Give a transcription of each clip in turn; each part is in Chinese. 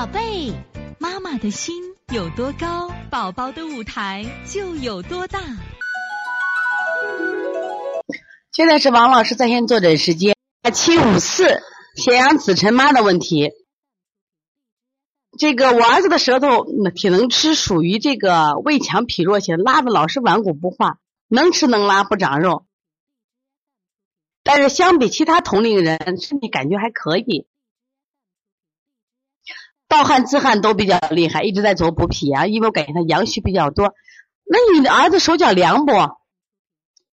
宝贝，妈妈的心有多高，宝宝的舞台就有多大。现在是王老师在线坐诊时间，七五四咸阳子晨妈的问题。这个我儿子的舌头挺能吃，属于这个胃强脾弱型，拉的老是顽固不化，能吃能拉不长肉。但是相比其他同龄人，身体感觉还可以。盗汗自汗都比较厉害，一直在做补脾啊，因为我感觉他阳虚比较多。那你的儿子手脚凉不？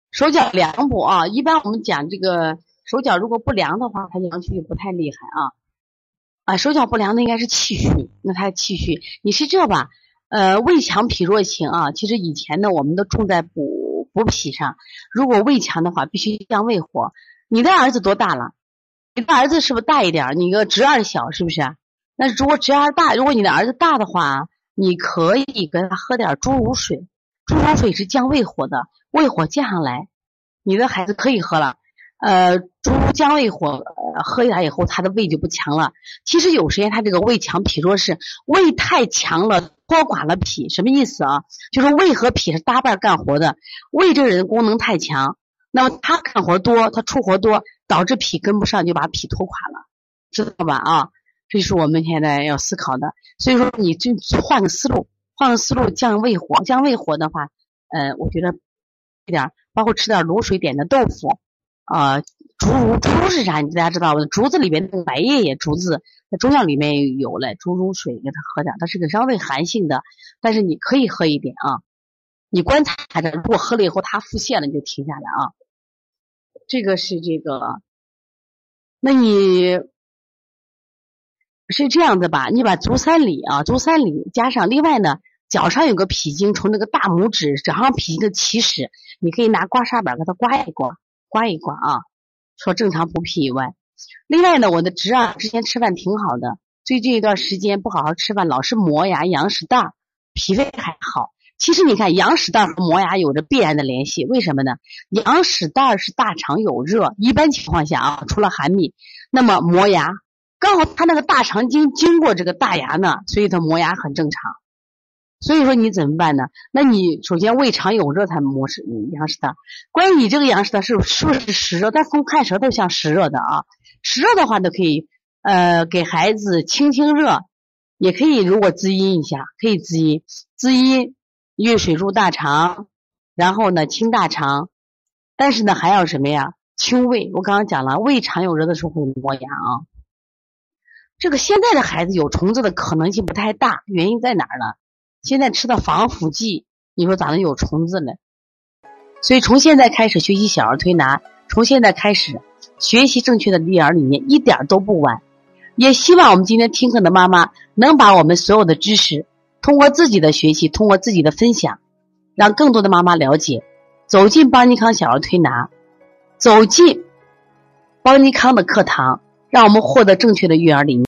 手脚凉不啊？一般我们讲这个手脚如果不凉的话，他阳虚就不太厉害啊。啊，手脚不凉的应该是气虚，那他气虚。你是这吧？呃，胃强脾弱型啊，其实以前呢，我们都重在补补脾上。如果胃强的话，必须降胃火。你的儿子多大了？你的儿子是不是大一点？你个侄儿小是不是？那如果侄儿大，如果你的儿子大的话，你可以给他喝点猪乳水。猪乳水是降胃火的，胃火降下来，你的孩子可以喝了。呃，猪降胃火，喝下来以后，他的胃就不强了。其实有时间他这个胃强脾弱是胃太强了，拖垮了脾。什么意思啊？就是胃和脾是搭伴干活的，胃这个人功能太强，那么他干活多，他出活多，导致脾跟不上，就把脾拖垮了，知道吧？啊？这是我们现在要思考的，所以说你就换个思路，换个思路降胃火，降胃火的话，呃，我觉得一点，包括吃点卤水点的豆腐，啊，竹茹，竹茹是啥？你大家知道吧？竹子里边白叶叶，竹子在中药里面有了，竹茹水给他喝点，它是个稍微寒性的，但是你可以喝一点啊，你观察着，如果喝了以后它腹泻了，你就停下来啊。这个是这个，那你。是这样的吧？你把足三里啊，足三里加上，另外呢，脚上有个脾经，从那个大拇指脚上脾经的起始，你可以拿刮痧板给它刮一刮，刮一刮啊。除正常补脾以外，另外呢，我的侄儿之前吃饭挺好的，最近一段时间不好好吃饭，老是磨牙、羊屎蛋，脾胃还好。其实你看，羊屎蛋和磨牙有着必然的联系，为什么呢？羊屎蛋是大肠有热，一般情况下啊，除了寒秘，那么磨牙。刚好他那个大肠经经过这个大牙呢，所以他磨牙很正常。所以说你怎么办呢？那你首先胃肠有热才磨是羊屎蛋。关于你这个羊屎蛋是是不是湿热？但从看舌头像湿热的啊。湿热的话都可以呃给孩子清清热，也可以如果滋阴一下，可以滋阴滋阴运水入大肠，然后呢清大肠，但是呢还要什么呀？清胃。我刚刚讲了，胃肠有热的时候会磨牙啊。这个现在的孩子有虫子的可能性不太大，原因在哪儿呢？现在吃的防腐剂，你说咋能有虫子呢？所以从现在开始学习小儿推拿，从现在开始学习正确的育儿理念，一点都不晚。也希望我们今天听课的妈妈能把我们所有的知识，通过自己的学习，通过自己的分享，让更多的妈妈了解，走进邦尼康小儿推拿，走进邦尼康的课堂，让我们获得正确的育儿理念。